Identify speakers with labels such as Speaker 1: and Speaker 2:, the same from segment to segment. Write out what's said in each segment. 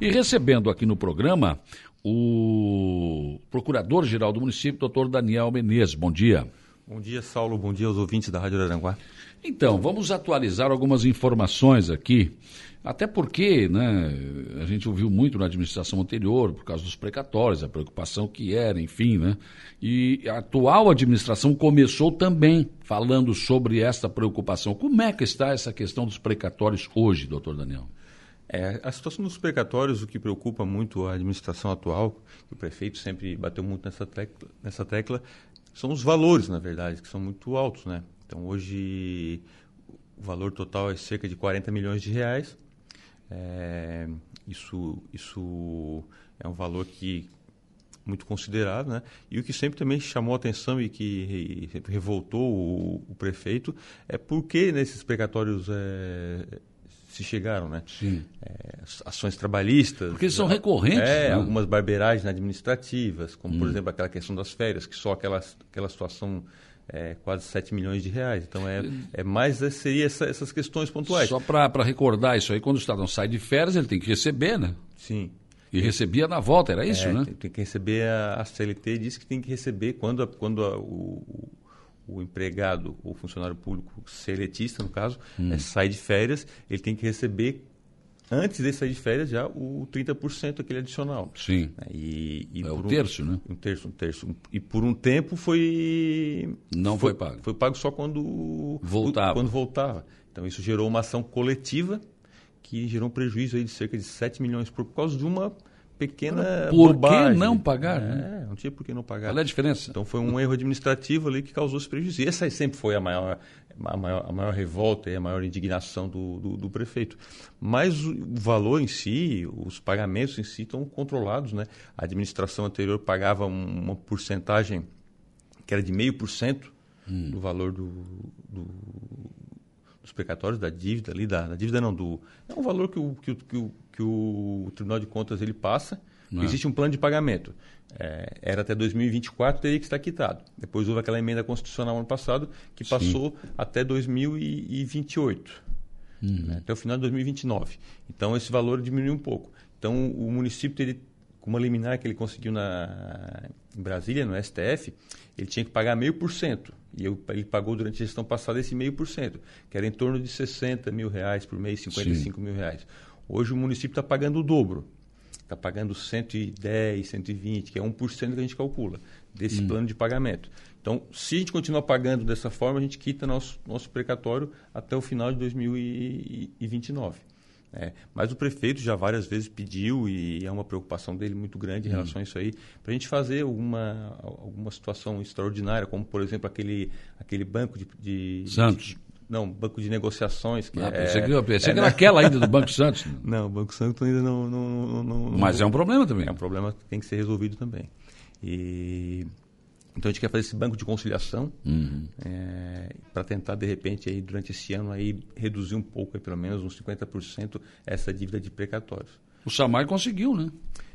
Speaker 1: E recebendo aqui no programa o Procurador-Geral do município, doutor Daniel Menezes. Bom dia.
Speaker 2: Bom dia, Saulo. Bom dia aos ouvintes da Rádio Aranguá.
Speaker 1: Então, vamos atualizar algumas informações aqui, até porque né, a gente ouviu muito na administração anterior, por causa dos precatórios, a preocupação que era, enfim, né? E a atual administração começou também falando sobre esta preocupação. Como é que está essa questão dos precatórios hoje, doutor Daniel?
Speaker 2: É, a situação dos precatórios, o que preocupa muito a administração atual, o prefeito sempre bateu muito nessa tecla, nessa tecla, são os valores, na verdade, que são muito altos, né? Então, hoje, o valor total é cerca de 40 milhões de reais. É, isso, isso é um valor que muito considerável, né? E o que sempre também chamou atenção e que revoltou o, o prefeito é porque nesses precatórios é, se chegaram, né?
Speaker 1: Sim.
Speaker 2: É, ações trabalhistas.
Speaker 1: Porque são recorrentes.
Speaker 2: É, né? algumas barberagens administrativas, como hum. por exemplo aquela questão das férias, que só aquela, aquela situação é quase 7 milhões de reais. Então é, é mais é, seria essa, essas questões pontuais.
Speaker 1: Só para recordar isso aí, quando o Estadão sai de férias, ele tem que receber, né?
Speaker 2: Sim.
Speaker 1: E recebia na volta, era isso,
Speaker 2: é,
Speaker 1: né?
Speaker 2: Tem, tem, que receber, a, a CLT diz que tem que receber quando, a, quando a, o, o empregado ou funcionário público seletista, no caso, hum. é, sai de férias, ele tem que receber antes de sair de férias já o 30% aquele adicional.
Speaker 1: Sim.
Speaker 2: Né, e,
Speaker 1: e é um terço, né?
Speaker 2: Um terço, um terço. E por um tempo foi...
Speaker 1: Não foi, foi pago.
Speaker 2: Foi pago só quando...
Speaker 1: Voltava.
Speaker 2: Quando voltava. Então isso gerou uma ação coletiva que gerou um prejuízo aí de cerca de 7 milhões por causa de uma pequena
Speaker 1: Por
Speaker 2: bobagem.
Speaker 1: que não pagar?
Speaker 2: É,
Speaker 1: né?
Speaker 2: não tinha por que não pagar.
Speaker 1: Qual é a diferença?
Speaker 2: Então foi um erro administrativo ali que causou esse prejuízo. E essa sempre foi a maior, a maior, a maior revolta e a maior indignação do, do, do, prefeito. Mas o valor em si, os pagamentos em si estão controlados. Né? A administração anterior pagava uma porcentagem que era de meio por cento hum. do valor do, do dos precatórios, da dívida ali, da, da, dívida não, do. É um valor que o, que, o, que, o, que o Tribunal de Contas ele passa. É? Existe um plano de pagamento. É, era até 2024, teria que estar quitado. Depois houve aquela emenda constitucional ano passado que passou Sim. até 2028, uhum. né, até o final de 2029. Então esse valor diminuiu um pouco. Então o município teria com uma liminar que ele conseguiu na, em Brasília, no STF, ele tinha que pagar meio por cento. E eu, ele pagou durante a gestão passada esse meio por cento, que era em torno de 60 mil reais por mês, 55 Sim. mil reais. Hoje o município está pagando o dobro. Está pagando 110, 120, que é 1% que a gente calcula desse hum. plano de pagamento. Então, se a gente continuar pagando dessa forma, a gente quita nosso, nosso precatório até o final de 2029. É, mas o prefeito já várias vezes pediu, e é uma preocupação dele muito grande em hum. relação a isso aí, para a gente fazer alguma, alguma situação extraordinária, como, por exemplo, aquele, aquele banco de, de
Speaker 1: Santos.
Speaker 2: De, não, banco de negociações. Que
Speaker 1: ah,
Speaker 2: é,
Speaker 1: pensei que, pensei é, que era aquela ainda do Banco Santos.
Speaker 2: Não, o Banco Santos ainda não, não, não, não
Speaker 1: Mas é um problema também.
Speaker 2: É um problema que tem que ser resolvido também. E então a gente quer fazer esse banco de conciliação
Speaker 1: uhum.
Speaker 2: é, para tentar, de repente, aí, durante esse ano, aí, reduzir um pouco, aí, pelo menos uns 50%, essa dívida de precatórios.
Speaker 1: O Samai conseguiu, né?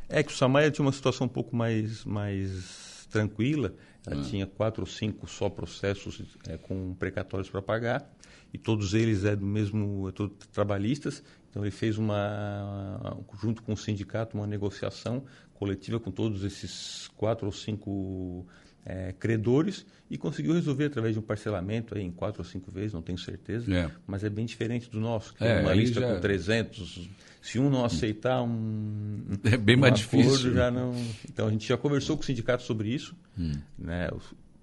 Speaker 2: É que o Samai tinha uma situação um pouco mais, mais tranquila. Ela ah. tinha quatro ou cinco só processos é, com precatórios para pagar. E todos eles é do mesmo, é trabalhistas. Então ele fez uma, junto com o sindicato, uma negociação coletiva com todos esses quatro ou cinco é, credores e conseguiu resolver através de um parcelamento aí, em quatro ou cinco vezes, não tenho certeza,
Speaker 1: é.
Speaker 2: mas é bem diferente do nosso, que
Speaker 1: é,
Speaker 2: uma lista
Speaker 1: já...
Speaker 2: com 300. Se um não aceitar um.
Speaker 1: É bem um mais difícil.
Speaker 2: Já não... Então a gente já conversou com o sindicato sobre isso,
Speaker 1: hum.
Speaker 2: né,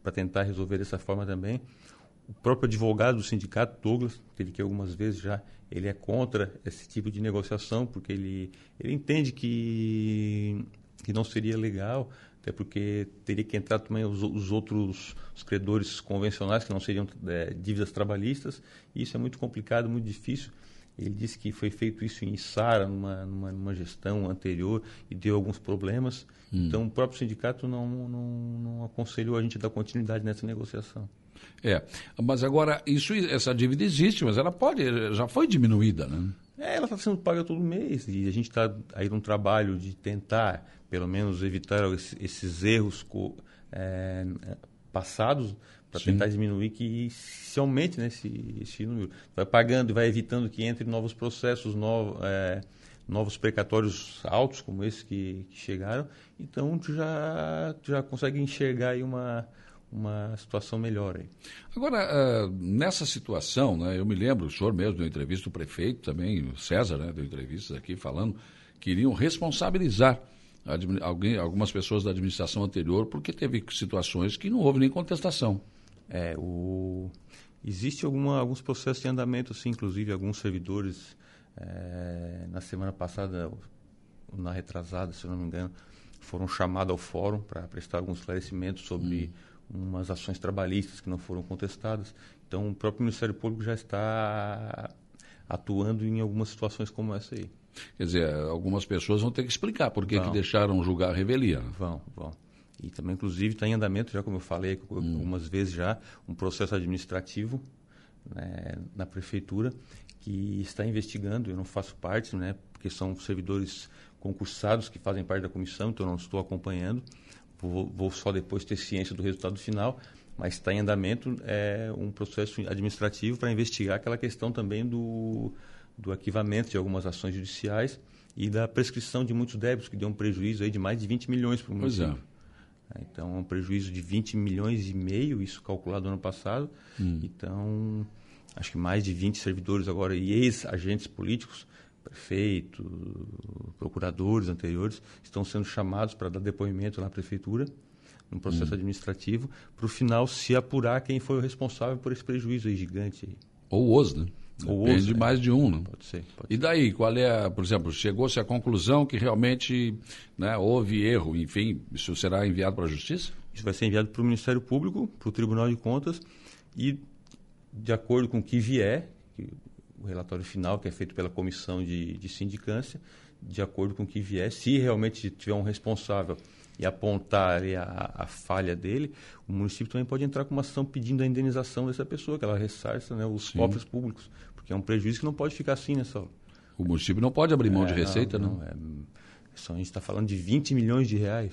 Speaker 2: para tentar resolver dessa forma também. O próprio advogado do sindicato, Douglas, teve que algumas vezes já, ele é contra esse tipo de negociação, porque ele, ele entende que, que não seria legal até porque teria que entrar também os, os outros os credores convencionais, que não seriam é, dívidas trabalhistas, e isso é muito complicado, muito difícil. Ele disse que foi feito isso em Sara, numa, numa, numa, gestão anterior, e deu alguns problemas. Hum. Então, o próprio sindicato não, não, não aconselhou a gente a dar continuidade nessa negociação.
Speaker 1: É, mas agora, isso, essa dívida existe, mas ela pode, já foi diminuída, né?
Speaker 2: É, ela está sendo paga todo mês e a gente está aí num trabalho de tentar, pelo menos, evitar esses erros é, passados para tentar diminuir que se aumente né, esse, esse número. Vai pagando e vai evitando que entre novos processos, novos, é, novos precatórios altos como esse que, que chegaram, então tu já, tu já consegue enxergar aí uma, uma situação melhor aí.
Speaker 1: Agora, uh, nessa situação, né, eu me lembro, o senhor mesmo deu entrevista, o prefeito também, o César, né, deu entrevistas aqui falando que iriam responsabilizar alguém, algumas pessoas da administração anterior porque teve situações que não houve nem contestação.
Speaker 2: É, o... Existe alguma, alguns processos em andamento, assim, inclusive alguns servidores, é, na semana passada, na retrasada, se eu não me engano, foram chamados ao fórum para prestar alguns esclarecimentos sobre hum umas ações trabalhistas que não foram contestadas. Então, o próprio Ministério Público já está atuando em algumas situações como essa aí.
Speaker 1: Quer dizer, algumas pessoas vão ter que explicar por que, que deixaram julgar a revelia. Né?
Speaker 2: Vão, vão. E também, inclusive, está em andamento, já como eu falei hum. algumas vezes já, um processo administrativo né, na prefeitura que está investigando, eu não faço parte, né, porque são servidores concursados que fazem parte da comissão, então eu não estou acompanhando, vou, vou só depois ter ciência do resultado final, mas está em andamento é, um processo administrativo para investigar aquela questão também do, do arquivamento de algumas ações judiciais e da prescrição de muitos débitos, que deu um prejuízo aí de mais de 20 milhões para o município. É. é. Então, um prejuízo de 20 milhões e meio, isso calculado ano passado. Hum. Então, acho que mais de 20 servidores agora e ex-agentes políticos prefeito, procuradores anteriores estão sendo chamados para dar depoimento na prefeitura, no processo uhum. administrativo, para o final se apurar quem foi o responsável por esse prejuízo aí gigante.
Speaker 1: Ou os, né? Ou Depende de é. mais de um, né?
Speaker 2: Pode ser.
Speaker 1: Pode e daí, qual é, a, por exemplo, chegou-se à conclusão que realmente né, houve erro, enfim, isso será enviado para a Justiça?
Speaker 2: Isso vai ser enviado para o Ministério Público, para o Tribunal de Contas e, de acordo com o que vier, que o relatório final, que é feito pela comissão de, de sindicância, de acordo com o que vier, se realmente tiver um responsável e apontar a, a, falha dele, o município também pode entrar com uma ação pedindo a indenização dessa pessoa, que ela ressarça né, os Sim. cofres públicos, porque é um prejuízo que não pode ficar assim nessa hora.
Speaker 1: O município não pode abrir mão é, de receita, não? não. É,
Speaker 2: a gente está falando de 20 milhões de reais.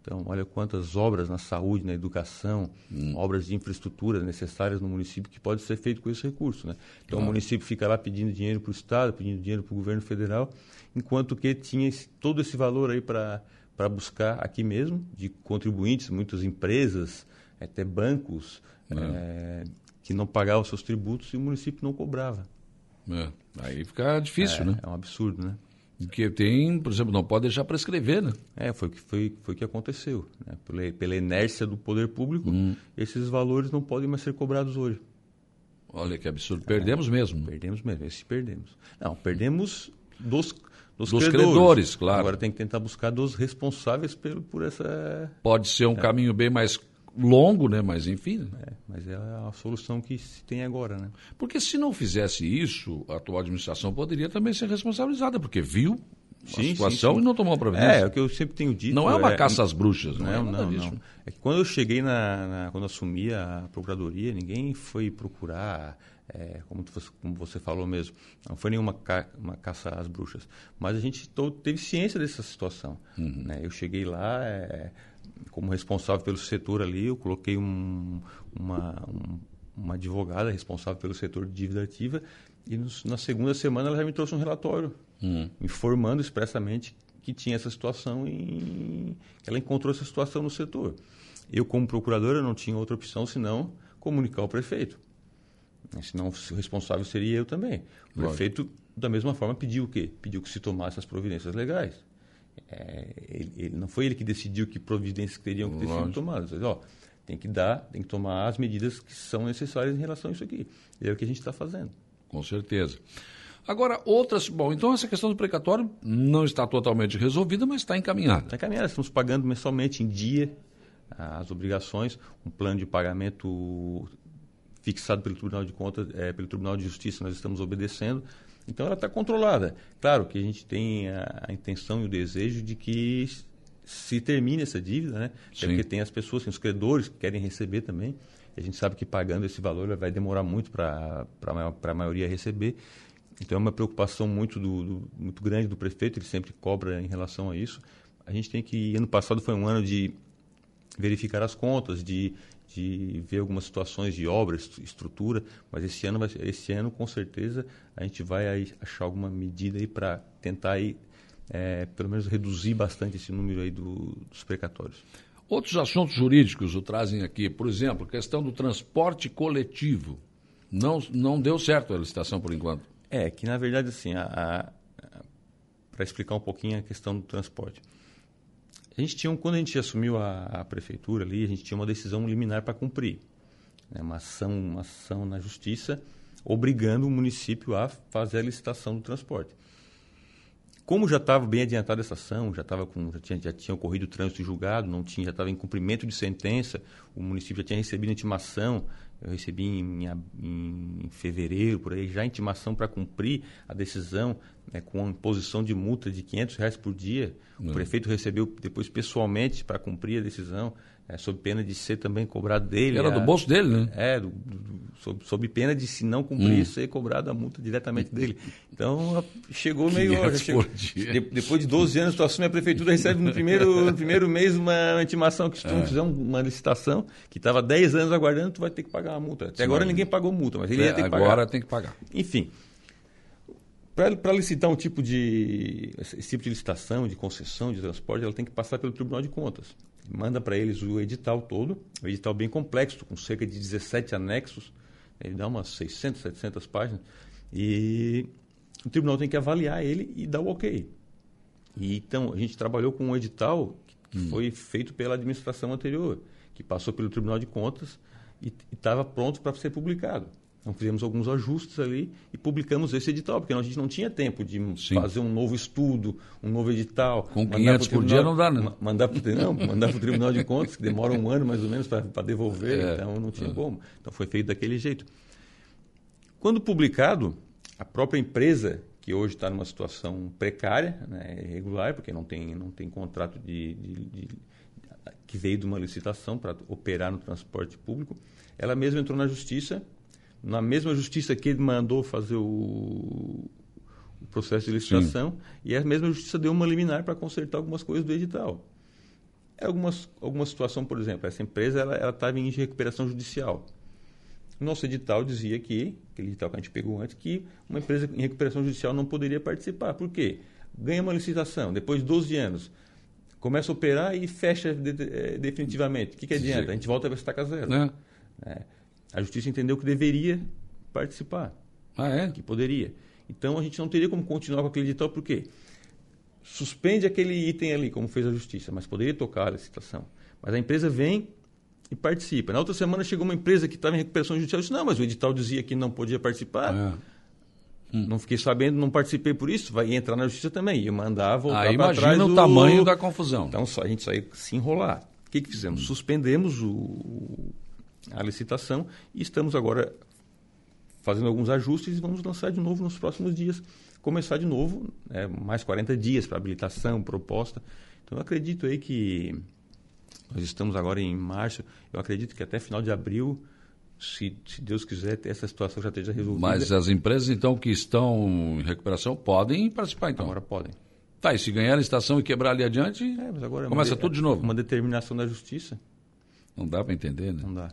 Speaker 2: Então, olha quantas obras na saúde, na educação, hum. obras de infraestrutura necessárias no município que pode ser feito com esse recurso. Né? Então, claro. o município fica lá pedindo dinheiro para o Estado, pedindo dinheiro para o governo federal, enquanto que tinha esse, todo esse valor aí para buscar aqui mesmo, de contribuintes, muitas empresas, até bancos, é. É, que não pagavam seus tributos e o município não cobrava.
Speaker 1: É. Aí fica difícil,
Speaker 2: é,
Speaker 1: né?
Speaker 2: É um absurdo, né?
Speaker 1: Que tem, por exemplo, não pode deixar para escrever, né?
Speaker 2: É, foi o que, foi, foi que aconteceu. Né? Pela, pela inércia do poder público, hum. esses valores não podem mais ser cobrados hoje.
Speaker 1: Olha que absurdo. Perdemos é, mesmo.
Speaker 2: Perdemos mesmo, esse perdemos. Não, perdemos dos, dos,
Speaker 1: dos credores. credores. claro.
Speaker 2: Agora tem que tentar buscar dos responsáveis pelo, por essa.
Speaker 1: Pode ser um é. caminho bem mais longo, né? Mas enfim. Né?
Speaker 2: É, mas é a solução que se tem agora, né?
Speaker 1: Porque se não fizesse isso, a atual administração poderia também ser responsabilizada, porque viu a sim, situação sim, sim. e não tomou providência.
Speaker 2: É, é o que eu sempre tenho dito.
Speaker 1: Não é uma é, caça às bruxas, não, não é
Speaker 2: não, não. É que quando eu cheguei na, na, quando assumi a procuradoria, ninguém foi procurar, é, como, você, como você falou mesmo, não foi nenhuma ca, uma caça às bruxas. Mas a gente teve ciência dessa situação. Uhum. Né? Eu cheguei lá, é, como responsável pelo setor ali, eu coloquei um, uma, um, uma advogada responsável pelo setor de dívida ativa e nos, na segunda semana ela já me trouxe um relatório uhum. informando expressamente que tinha essa situação e ela encontrou essa situação no setor. Eu, como procuradora, não tinha outra opção senão comunicar ao prefeito. Senão o responsável seria eu também. O prefeito, da mesma forma, pediu o quê? Pediu que se tomasse as providências legais. É, ele, ele, não foi ele que decidiu que providências teriam que ter sido tomadas. Ele, ó, tem que dar, tem que tomar as medidas que são necessárias em relação a isso aqui. E é o que a gente está fazendo.
Speaker 1: Com certeza. Agora, outras. Bom, então essa questão do precatório não está totalmente resolvida, mas está encaminhada.
Speaker 2: Está encaminhada, estamos pagando mensalmente em dia as obrigações, um plano de pagamento fixado pelo Tribunal de Contas, é, pelo Tribunal de Justiça, nós estamos obedecendo. Então ela está controlada. Claro que a gente tem a, a, intenção e o desejo de que se termine essa dívida, né? Até porque tem as pessoas, tem os credores que querem receber também. E a gente sabe que pagando esse valor vai demorar muito para a maioria receber. Então é uma preocupação muito, do, do, muito grande do prefeito, ele sempre cobra em relação a isso. A gente tem que. Ano passado foi um ano de, verificar as contas, de, de ver algumas situações de obra, estrutura, mas esse ano, vai, esse ano com certeza a gente vai achar alguma medida aí para tentar aí, é, pelo menos reduzir bastante esse número aí do, dos precatórios.
Speaker 1: Outros assuntos jurídicos o trazem aqui, por exemplo, questão do transporte coletivo. Não, não deu certo a licitação por enquanto.
Speaker 2: É, que na verdade, assim, para explicar um pouquinho a questão do transporte. A gente tinha, quando a gente assumiu a, a prefeitura ali, a gente tinha uma decisão liminar para cumprir. Né, uma, ação, uma ação na justiça obrigando o município a fazer a licitação do transporte. Como já estava bem adiantada essa ação, já, tava com, já, tinha, já tinha ocorrido o trânsito julgado, não tinha, já estava em cumprimento de sentença, o município já tinha recebido intimação, eu recebi em, em, em fevereiro, por aí, já intimação para cumprir a decisão né, com imposição de multa de 500 reais por dia. O hum. prefeito recebeu depois pessoalmente para cumprir a decisão é, sob pena de ser também cobrado dele.
Speaker 1: Era
Speaker 2: a,
Speaker 1: do bolso dele, né?
Speaker 2: É, do, do, sob, sob, pena de, se não cumprir, hum. ser cobrado a multa diretamente dele. Então, chegou meio... Chegou, de, depois de 12 anos, tu assume a prefeitura, recebe no primeiro, no primeiro mês uma intimação que se tu é. fizer uma licitação, que estava 10 anos aguardando, tu vai ter que pagar uma multa. Até Sim, agora ninguém pagou multa, mas ele é, ia ter que
Speaker 1: pagar. Agora tem que pagar.
Speaker 2: Enfim, para licitar um tipo de esse tipo de licitação, de concessão de transporte, ela tem que passar pelo Tribunal de Contas manda para eles o edital todo, um edital bem complexo, com cerca de 17 anexos, ele dá umas 600, 700 páginas, e o tribunal tem que avaliar ele e dar o ok. E, então, a gente trabalhou com um edital que hum. foi feito pela administração anterior, que passou pelo Tribunal de Contas e estava pronto para ser publicado. Então fizemos alguns ajustes ali e publicamos esse edital, porque a gente não tinha tempo de Sim. fazer um novo estudo, um novo edital.
Speaker 1: Com 500 por dia não dá,
Speaker 2: não. Mandar para mandar o Tribunal de Contas, que demora um ano mais ou menos para devolver, é, então não tinha é. como. Então foi feito daquele jeito. Quando publicado, a própria empresa, que hoje está numa situação precária, né, irregular, porque não tem, não tem contrato de, de, de que veio de uma licitação para operar no transporte público, ela mesma entrou na justiça na mesma justiça que ele mandou fazer o, o processo de licitação, Sim. e a mesma justiça deu uma liminar para consertar algumas coisas do edital. É algumas, alguma situação, por exemplo, essa empresa ela estava em recuperação judicial. Nosso edital dizia que, aquele edital que a gente pegou antes, que uma empresa em recuperação judicial não poderia participar. Por quê? Ganha uma licitação, depois de 12 anos, começa a operar e fecha de, de, eh, definitivamente. O que, que adianta? A gente volta a estaca zero. É. É. A justiça entendeu que deveria participar.
Speaker 1: Ah, é?
Speaker 2: Que poderia. Então a gente não teria como continuar com aquele edital, por quê? Suspende aquele item ali, como fez a justiça, mas poderia tocar a licitação. Mas a empresa vem e participa. Na outra semana chegou uma empresa que estava em recuperação judicial e disse: não, mas o edital dizia que não podia participar. É. Hum. Não fiquei sabendo, não participei por isso, vai entrar na justiça também. E mandar voltar para trás.
Speaker 1: Imagina o tamanho da confusão.
Speaker 2: Então só, a gente saiu se enrolar. O que, que fizemos? Hum. Suspendemos o, a licitação e estamos agora fazendo alguns ajustes e vamos lançar de novo nos próximos dias. Começar de novo, né, mais 40 dias para habilitação, proposta. Então, eu acredito aí que nós estamos agora em março, eu acredito que até final de abril, se, se Deus quiser, essa situação já esteja resolvida.
Speaker 1: Mas as empresas, então, que estão em recuperação, podem participar, então?
Speaker 2: Agora podem.
Speaker 1: Tá, e se ganhar a licitação e quebrar ali adiante, é, começa tudo de novo.
Speaker 2: Uma determinação da justiça.
Speaker 1: Não dá para entender, né?
Speaker 2: Não dá.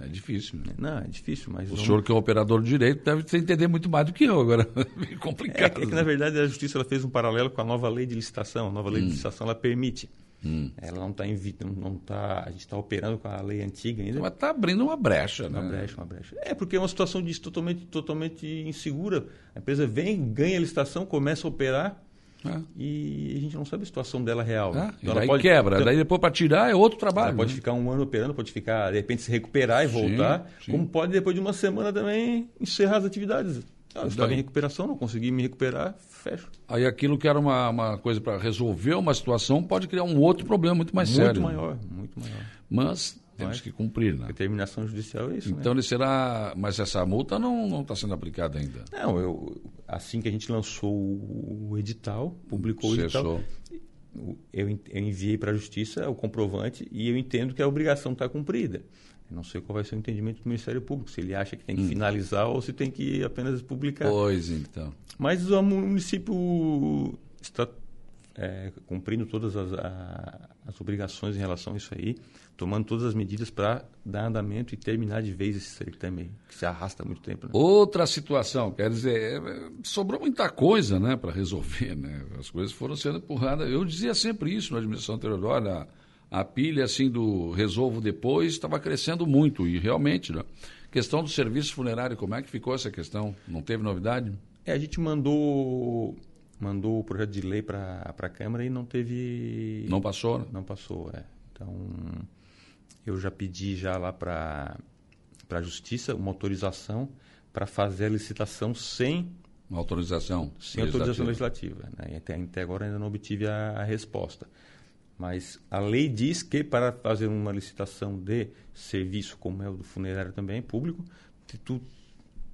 Speaker 1: É difícil. Né?
Speaker 2: Não, é difícil, mas...
Speaker 1: O senhor que é um operador de direito deve entender muito mais do que eu agora. É complicado.
Speaker 2: É, é, que, na verdade, a Justiça ela fez um paralelo com a nova lei de licitação. A nova lei hum. de licitação, ela permite. Hum. Ela não está em não tá, a gente está operando com a lei antiga ainda.
Speaker 1: Mas está abrindo uma brecha,
Speaker 2: né?
Speaker 1: Uma
Speaker 2: brecha, uma brecha. É porque é uma situação de, totalmente, totalmente insegura. A empresa vem, ganha a licitação, começa a operar é. E a gente não sabe a situação dela real.
Speaker 1: É. Então daí pode, quebra. Então, daí depois para tirar é outro trabalho.
Speaker 2: Ela pode né? ficar um ano operando, pode ficar, de repente, se recuperar e voltar. Sim, sim. Como pode, depois de uma semana, também encerrar as atividades. Ah, eu estava em recuperação, não consegui me recuperar, fecho.
Speaker 1: Aí aquilo que era uma, uma coisa para resolver uma situação pode criar um outro problema muito mais
Speaker 2: muito
Speaker 1: sério.
Speaker 2: Muito maior, muito maior.
Speaker 1: Mas temos que cumprir, né?
Speaker 2: Determinação judicial é isso.
Speaker 1: Então ele será. Mas essa multa não está sendo aplicada ainda.
Speaker 2: Não, eu, assim que a gente lançou o edital, publicou Cessou. o edital, eu, eu enviei para a justiça o comprovante e eu entendo que a obrigação está cumprida. Eu não sei qual vai ser o entendimento do Ministério Público, se ele acha que tem que hum. finalizar ou se tem que apenas publicar.
Speaker 1: Pois então.
Speaker 2: Mas o município está é, cumprindo todas as, a, as obrigações em relação a isso aí, tomando todas as medidas para dar andamento e terminar de vez esse certame que se arrasta há muito tempo. Né?
Speaker 1: Outra situação, quer dizer, é, sobrou muita coisa né, para resolver. Né? As coisas foram sendo empurradas. Eu dizia sempre isso na administração anterior, olha, a pilha assim do resolvo depois estava crescendo muito e realmente, né? Questão do serviço funerário, como é que ficou essa questão? Não teve novidade?
Speaker 2: É, a gente mandou mandou o projeto de lei para a Câmara e não teve.
Speaker 1: Não passou? Né?
Speaker 2: Não passou, é. Então, eu já pedi já lá para a Justiça uma autorização para fazer a licitação sem.
Speaker 1: Uma autorização?
Speaker 2: Sem legislativa. autorização legislativa. Né? Até, até agora ainda não obtive a, a resposta. Mas a lei diz que para fazer uma licitação de serviço, como é o do funerário também, público, tu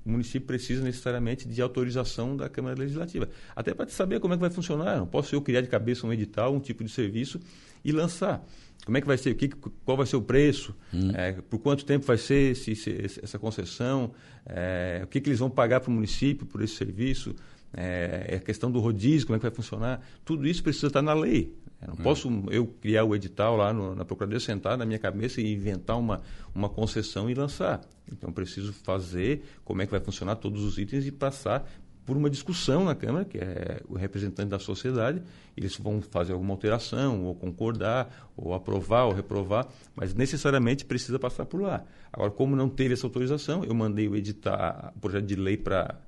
Speaker 2: o município precisa necessariamente de autorização da Câmara Legislativa. Até para saber como é que vai funcionar. Não posso eu criar de cabeça um edital, um tipo de serviço e lançar. Como é que vai ser? Que, qual vai ser o preço? Hum. É, por quanto tempo vai ser esse, esse, essa concessão? É, o que, que eles vão pagar para o município por esse serviço? É, é, a questão do rodízio, como é que vai funcionar? Tudo isso precisa estar na lei. Eu não hum. posso eu criar o edital lá no, na Procuradoria, sentar na minha cabeça e inventar uma, uma concessão e lançar. Então, preciso fazer como é que vai funcionar todos os itens e passar por uma discussão na Câmara, que é o representante da sociedade, eles vão fazer alguma alteração, ou concordar, ou aprovar, ou reprovar, mas necessariamente precisa passar por lá. Agora, como não teve essa autorização, eu mandei o editar o projeto de lei para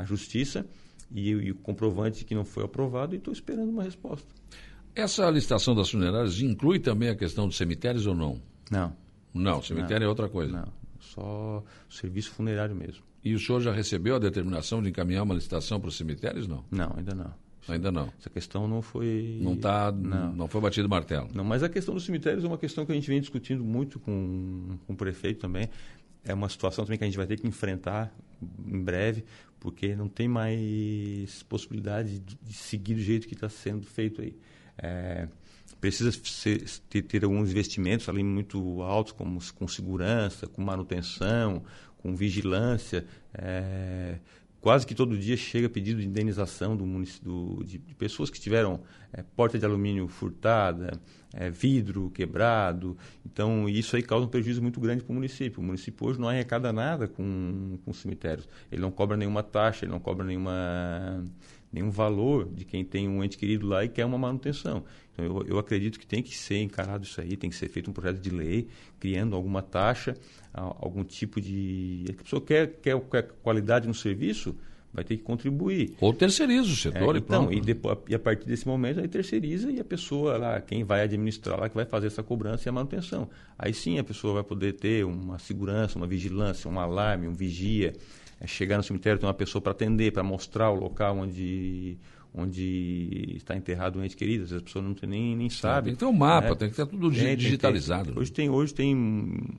Speaker 2: a Justiça e, e o comprovante que não foi aprovado e estou esperando uma resposta.
Speaker 1: Essa licitação das funerárias inclui também a questão dos cemitérios ou não?
Speaker 2: Não.
Speaker 1: Não, cemitério
Speaker 2: não,
Speaker 1: é outra coisa.
Speaker 2: Não, só serviço funerário mesmo.
Speaker 1: E o senhor já recebeu a determinação de encaminhar uma licitação para os cemitérios, não?
Speaker 2: Não, ainda não.
Speaker 1: Ainda não.
Speaker 2: Essa questão não foi.
Speaker 1: Não tá, não. não foi batido martelo.
Speaker 2: Não, mas a questão dos cemitérios é uma questão que a gente vem discutindo muito com, com o prefeito também. É uma situação também que a gente vai ter que enfrentar em breve, porque não tem mais possibilidade de seguir do jeito que está sendo feito aí. É, precisa ser, ter, alguns investimentos ali muito altos, como com segurança, com manutenção, com vigilância. É, quase que todo dia chega pedido de indenização do, do de, de, pessoas que tiveram é, porta de alumínio furtada, é, vidro quebrado. Então, isso aí causa um prejuízo muito grande para o município. O município hoje não arrecada nada com, com cemitérios. Ele não cobra nenhuma taxa, ele não cobra nenhuma nenhum valor de quem tem um ente querido lá e quer uma manutenção. Então, eu, eu acredito que tem que ser encarado isso aí, tem que ser feito um projeto de lei, criando alguma taxa, algum tipo de... A pessoa quer, quer, quer qualidade no serviço, vai ter que contribuir.
Speaker 1: Ou terceiriza o setor
Speaker 2: é,
Speaker 1: e então,
Speaker 2: E, depois, e a partir desse momento, aí terceiriza e a pessoa lá, quem vai administrar lá, que vai fazer essa cobrança e a manutenção. Aí sim a pessoa vai poder ter uma segurança, uma vigilância, um alarme, um vigia, é chegar no cemitério, ter uma pessoa para atender, para mostrar o local onde onde está enterrado um ente querido, às vezes a pessoa não tem, nem, nem sabe.
Speaker 1: Tem que ter um mapa, né? tem que ter tudo é, digitalizado.
Speaker 2: Tem, hoje tem, hoje tem,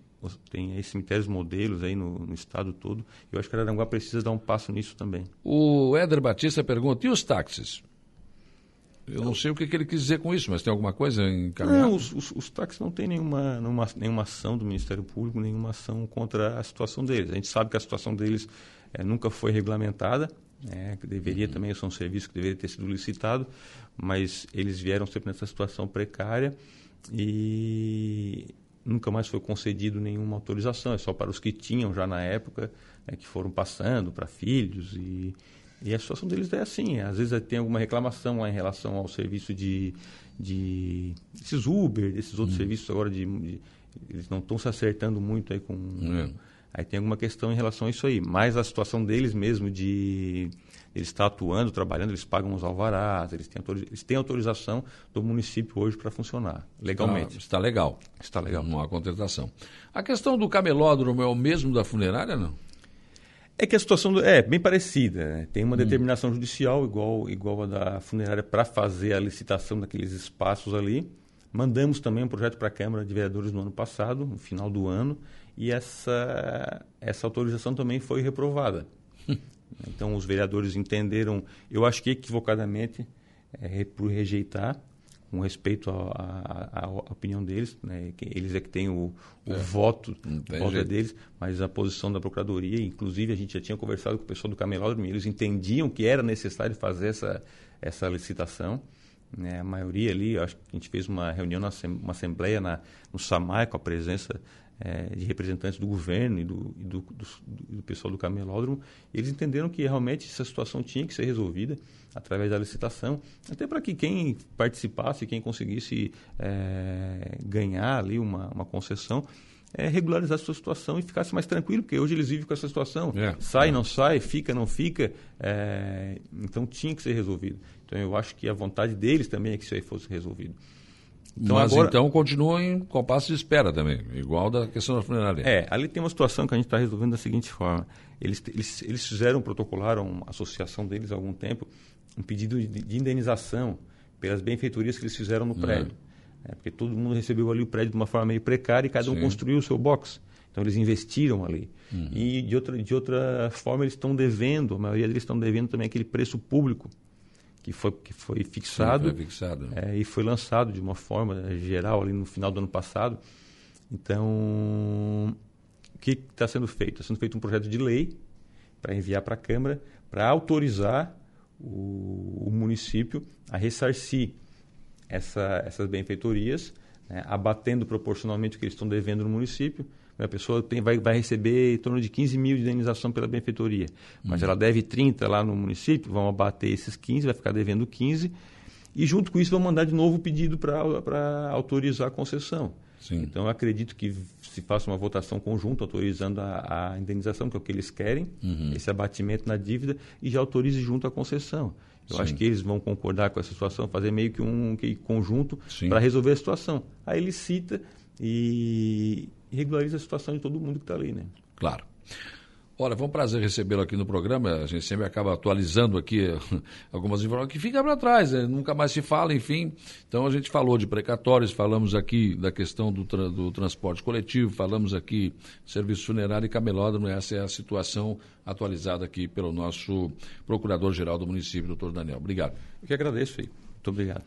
Speaker 2: tem cemitérios modelos aí no, no, estado todo. Eu acho que Araranguá precisa dar um passo nisso também.
Speaker 1: O Éder Batista pergunta, e os táxis? Eu não sei o que, que, ele quis dizer com isso, mas tem alguma coisa encaminhada?
Speaker 2: Não, os, os, os táxis não têm nenhuma, nenhuma, nenhuma ação do Ministério Público, nenhuma ação contra a situação deles. A gente sabe que a situação deles é, nunca foi regulamentada, né, que deveria uhum. também, ser um serviço que deveria ter sido licitado, mas eles vieram sempre nessa situação precária e nunca mais foi concedido nenhuma autorização, é só para os que tinham já na época, né, que foram passando para filhos e e a situação deles é assim. Às vezes tem alguma reclamação lá em relação ao serviço de, de esses Uber, desses outros hum. serviços agora de, de, eles não estão se acertando muito aí com é. Aí tem alguma questão em relação a isso aí. Mas a situação deles mesmo de eles estar atuando, trabalhando, eles pagam os alvarás, eles têm, eles têm autorização do município hoje para funcionar legalmente.
Speaker 1: está legal.
Speaker 2: Está legal.
Speaker 1: Não há contestação. A questão do camelódromo é o mesmo da funerária, não?
Speaker 2: É que a situação do, é bem parecida. Né? Tem uma hum. determinação judicial igual, igual a da funerária para fazer a licitação daqueles espaços ali. Mandamos também um projeto para a Câmara de Vereadores no ano passado, no final do ano, e essa, essa autorização também foi reprovada. então os vereadores entenderam, eu acho que equivocadamente, é, por rejeitar, com respeito à opinião deles, né? eles é que têm o, o é, voto, voto é deles, mas a posição da Procuradoria, inclusive a gente já tinha conversado com o pessoal do camelódromo, eles entendiam que era necessário fazer essa, essa licitação, Né? A maioria ali, acho que a gente fez uma reunião, uma assembleia na, no SAMAI com a presença é, de representantes do governo e do, e do, do, do, pessoal do camelódromo, eles entenderam que realmente essa situação tinha que ser resolvida através da licitação, até para que quem participasse, quem conseguisse é, ganhar ali uma, uma concessão, é, regularizar a sua situação e ficasse mais tranquilo, porque hoje eles vivem com essa situação. É, sai, é. não sai, fica, não fica. É, então tinha que ser resolvido. Então eu acho que a vontade deles também é que isso aí fosse resolvido.
Speaker 1: Então, Mas agora... então continua em compasso de espera também, igual da questão da funerária.
Speaker 2: É, ali tem uma situação que a gente está resolvendo da seguinte forma. Eles, eles, eles fizeram, protocolaram, uma associação deles há algum tempo, um pedido de, de indenização pelas benfeitorias que eles fizeram no é. prédio. É, porque todo mundo recebeu ali o prédio de uma forma meio precária e cada Sim. um construiu o seu box. Então eles investiram ali. Uhum. E de outra, de outra forma eles estão devendo, a maioria deles estão devendo também aquele preço público que foi, que foi fixado,
Speaker 1: Sim, foi fixado.
Speaker 2: É, e foi lançado de uma forma geral ali no final do ano passado. Então, o que está sendo feito? Está sendo feito um projeto de lei para enviar para a Câmara para autorizar o, o, município a ressarcir essa, essas benfeitorias, né, abatendo proporcionalmente o que eles estão devendo no município, a pessoa tem, vai, vai receber em torno de 15 mil de indenização pela benfeitoria, mas uhum. ela deve 30 lá no município, vão abater esses 15, vai ficar devendo 15, e junto com isso vão mandar de novo o pedido para autorizar a concessão. Sim. Então, eu acredito que se faça uma votação conjunta autorizando a, a indenização, que é o que eles querem, uhum. esse abatimento na dívida, e já autorize junto a concessão. Eu Sim. acho que eles vão concordar com essa situação, fazer meio que um que conjunto para resolver a situação. Aí ele cita e, e regulariza a situação de todo mundo que está ali, né?
Speaker 1: Claro. Olha, foi um prazer recebê-lo aqui no programa. A gente sempre acaba atualizando aqui algumas informações que fica para trás, né? nunca mais se fala, enfim. Então a gente falou de precatórios, falamos aqui da questão do, tra do transporte coletivo, falamos aqui serviço funerário e camelódromo. Essa é a situação atualizada aqui pelo nosso procurador-geral do município, doutor Daniel. Obrigado.
Speaker 2: Eu que agradeço, filho. Muito obrigado.